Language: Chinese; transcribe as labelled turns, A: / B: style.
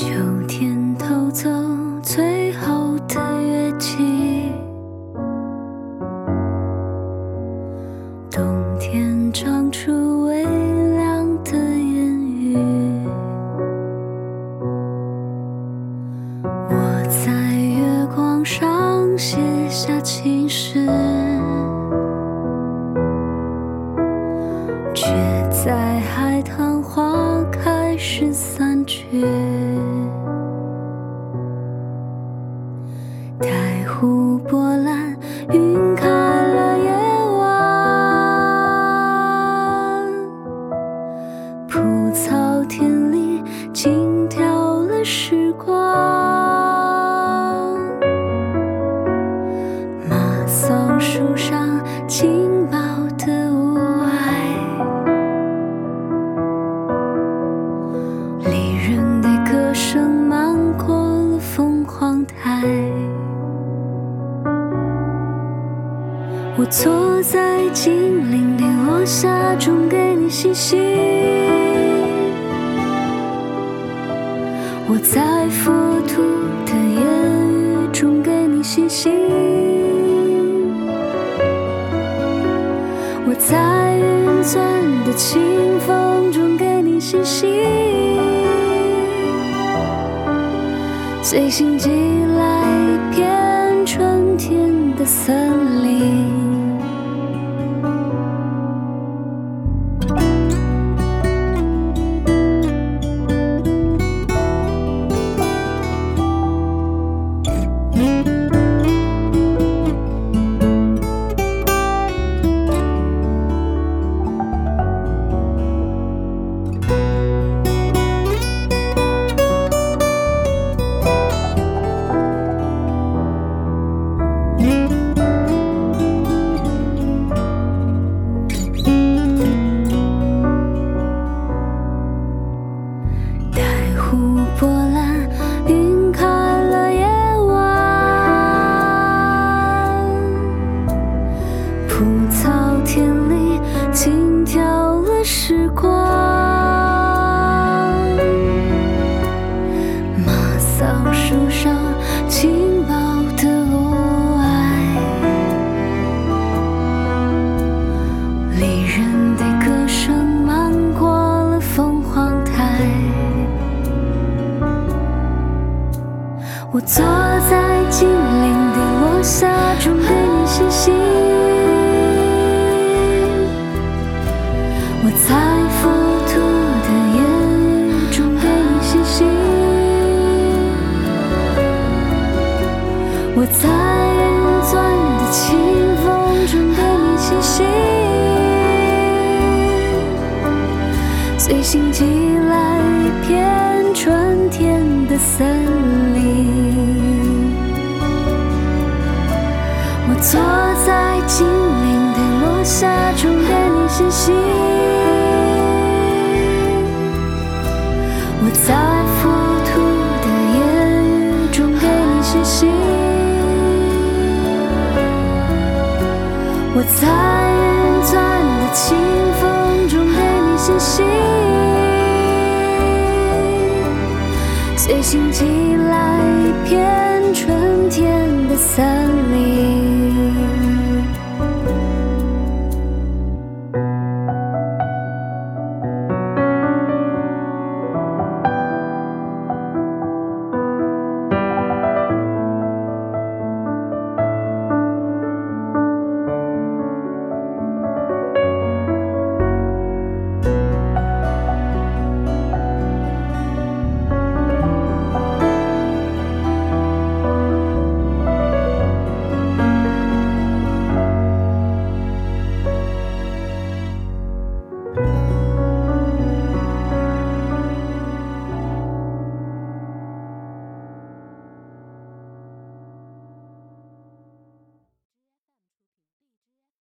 A: 秋天偷走最后的月季冬天长出微凉的烟雨。我在月光上写下情诗却在海棠花开始散去。我坐在金陵的落下中给你写信，我在佛土的言语中给你写信，我在云钻的清风中给你写信，随信寄来一片春天的森林。我坐在金陵的落霞中给你写信，我在浮土的言语中给你写信，我在云钻的清风中给你写信，随信寄来一片春天的森林。我坐在金陵的落霞中给你写信，我在佛土的言语中给你写信，我在云钻的清风中给你写信，随信寄来一片春天的森林。